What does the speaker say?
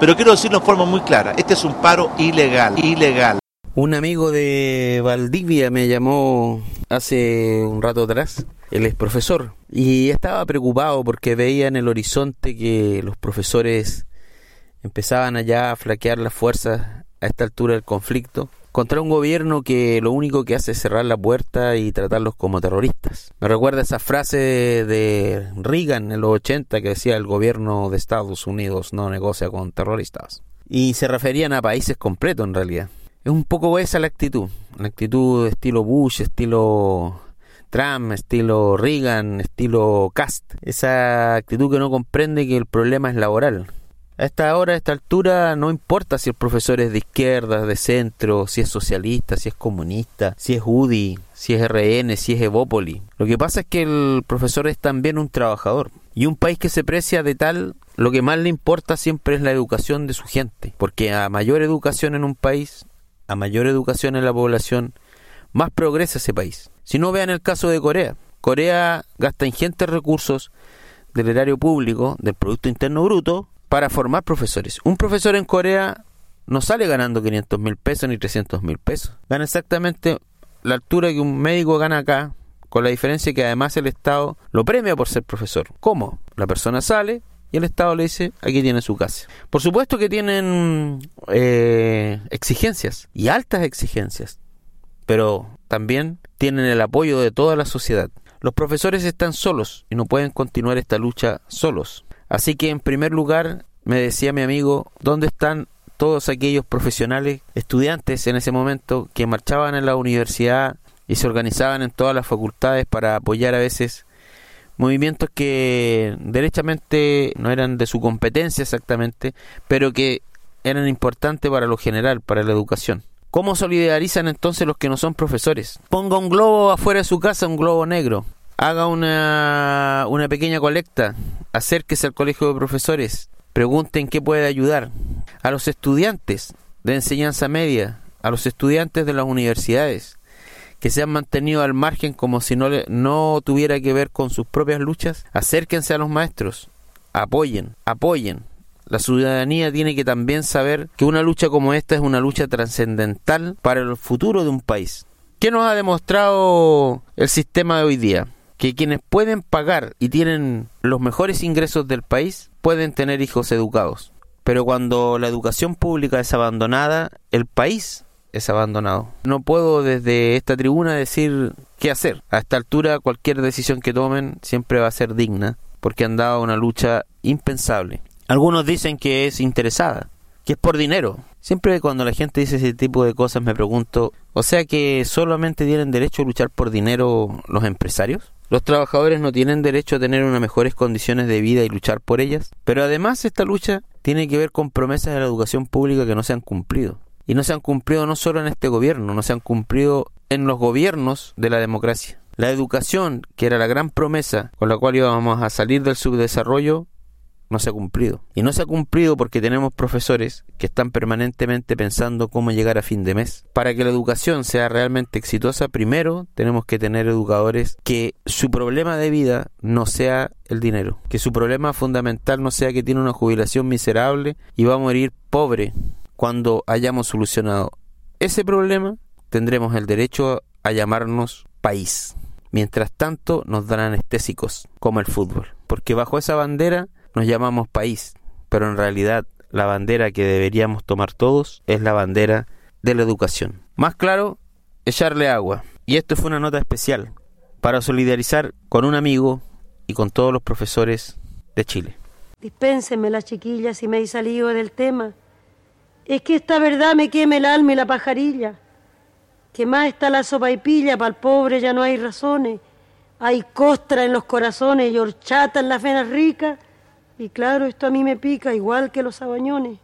Pero quiero decirlo en forma muy clara, este es un paro ilegal, ilegal. Un amigo de Valdivia me llamó hace un rato atrás, él es profesor, y estaba preocupado porque veía en el horizonte que los profesores empezaban allá a flaquear las fuerzas a esta altura del conflicto contra un gobierno que lo único que hace es cerrar la puerta y tratarlos como terroristas. Me recuerda esa frase de Reagan en los 80 que decía el gobierno de Estados Unidos no negocia con terroristas. Y se referían a países completos en realidad. Es un poco esa la actitud, la actitud estilo Bush, estilo Trump, estilo Reagan, estilo Cast. Esa actitud que no comprende que el problema es laboral, esta hora, a esta altura, no importa si el profesor es de izquierda, de centro, si es socialista, si es comunista, si es UDI, si es RN, si es Evópoli. Lo que pasa es que el profesor es también un trabajador. Y un país que se precia de tal, lo que más le importa siempre es la educación de su gente. Porque a mayor educación en un país, a mayor educación en la población, más progresa ese país. Si no vean el caso de Corea. Corea gasta ingentes recursos del erario público, del Producto Interno Bruto, para formar profesores. Un profesor en Corea no sale ganando 500 mil pesos ni 300 mil pesos. Gana exactamente la altura que un médico gana acá, con la diferencia que además el Estado lo premia por ser profesor. ¿Cómo? La persona sale y el Estado le dice, aquí tiene su casa. Por supuesto que tienen eh, exigencias y altas exigencias, pero también tienen el apoyo de toda la sociedad. Los profesores están solos y no pueden continuar esta lucha solos. Así que en primer lugar me decía mi amigo, ¿dónde están todos aquellos profesionales, estudiantes en ese momento que marchaban en la universidad y se organizaban en todas las facultades para apoyar a veces movimientos que derechamente no eran de su competencia exactamente, pero que eran importantes para lo general, para la educación. ¿Cómo solidarizan entonces los que no son profesores? Ponga un globo afuera de su casa, un globo negro haga una, una pequeña colecta, acérquese al colegio de profesores, pregunten qué puede ayudar. A los estudiantes de enseñanza media, a los estudiantes de las universidades, que se han mantenido al margen como si no, no tuviera que ver con sus propias luchas, acérquense a los maestros, apoyen, apoyen. La ciudadanía tiene que también saber que una lucha como esta es una lucha trascendental para el futuro de un país. ¿Qué nos ha demostrado el sistema de hoy día? Que quienes pueden pagar y tienen los mejores ingresos del país pueden tener hijos educados. Pero cuando la educación pública es abandonada, el país es abandonado. No puedo desde esta tribuna decir qué hacer. A esta altura cualquier decisión que tomen siempre va a ser digna, porque han dado una lucha impensable. Algunos dicen que es interesada, que es por dinero. Siempre cuando la gente dice ese tipo de cosas me pregunto, o sea que solamente tienen derecho a luchar por dinero los empresarios? Los trabajadores no tienen derecho a tener unas mejores condiciones de vida y luchar por ellas, pero además esta lucha tiene que ver con promesas de la educación pública que no se han cumplido. Y no se han cumplido no solo en este gobierno, no se han cumplido en los gobiernos de la democracia. La educación, que era la gran promesa con la cual íbamos a salir del subdesarrollo, no se ha cumplido. Y no se ha cumplido porque tenemos profesores que están permanentemente pensando cómo llegar a fin de mes. Para que la educación sea realmente exitosa, primero tenemos que tener educadores que su problema de vida no sea el dinero, que su problema fundamental no sea que tiene una jubilación miserable y va a morir pobre cuando hayamos solucionado ese problema, tendremos el derecho a llamarnos país. Mientras tanto, nos dan anestésicos, como el fútbol. Porque bajo esa bandera nos llamamos país, pero en realidad la bandera que deberíamos tomar todos es la bandera de la educación. Más claro, echarle agua. Y esto fue una nota especial para solidarizar con un amigo y con todos los profesores de Chile. Dispénsenme las chiquillas si me he salido del tema. Es que esta verdad me queme el alma y la pajarilla. Que más está la sopa y pilla, para el pobre ya no hay razones. Hay costra en los corazones y horchata en las venas ricas y claro, esto a mí me pica igual que los sabañones.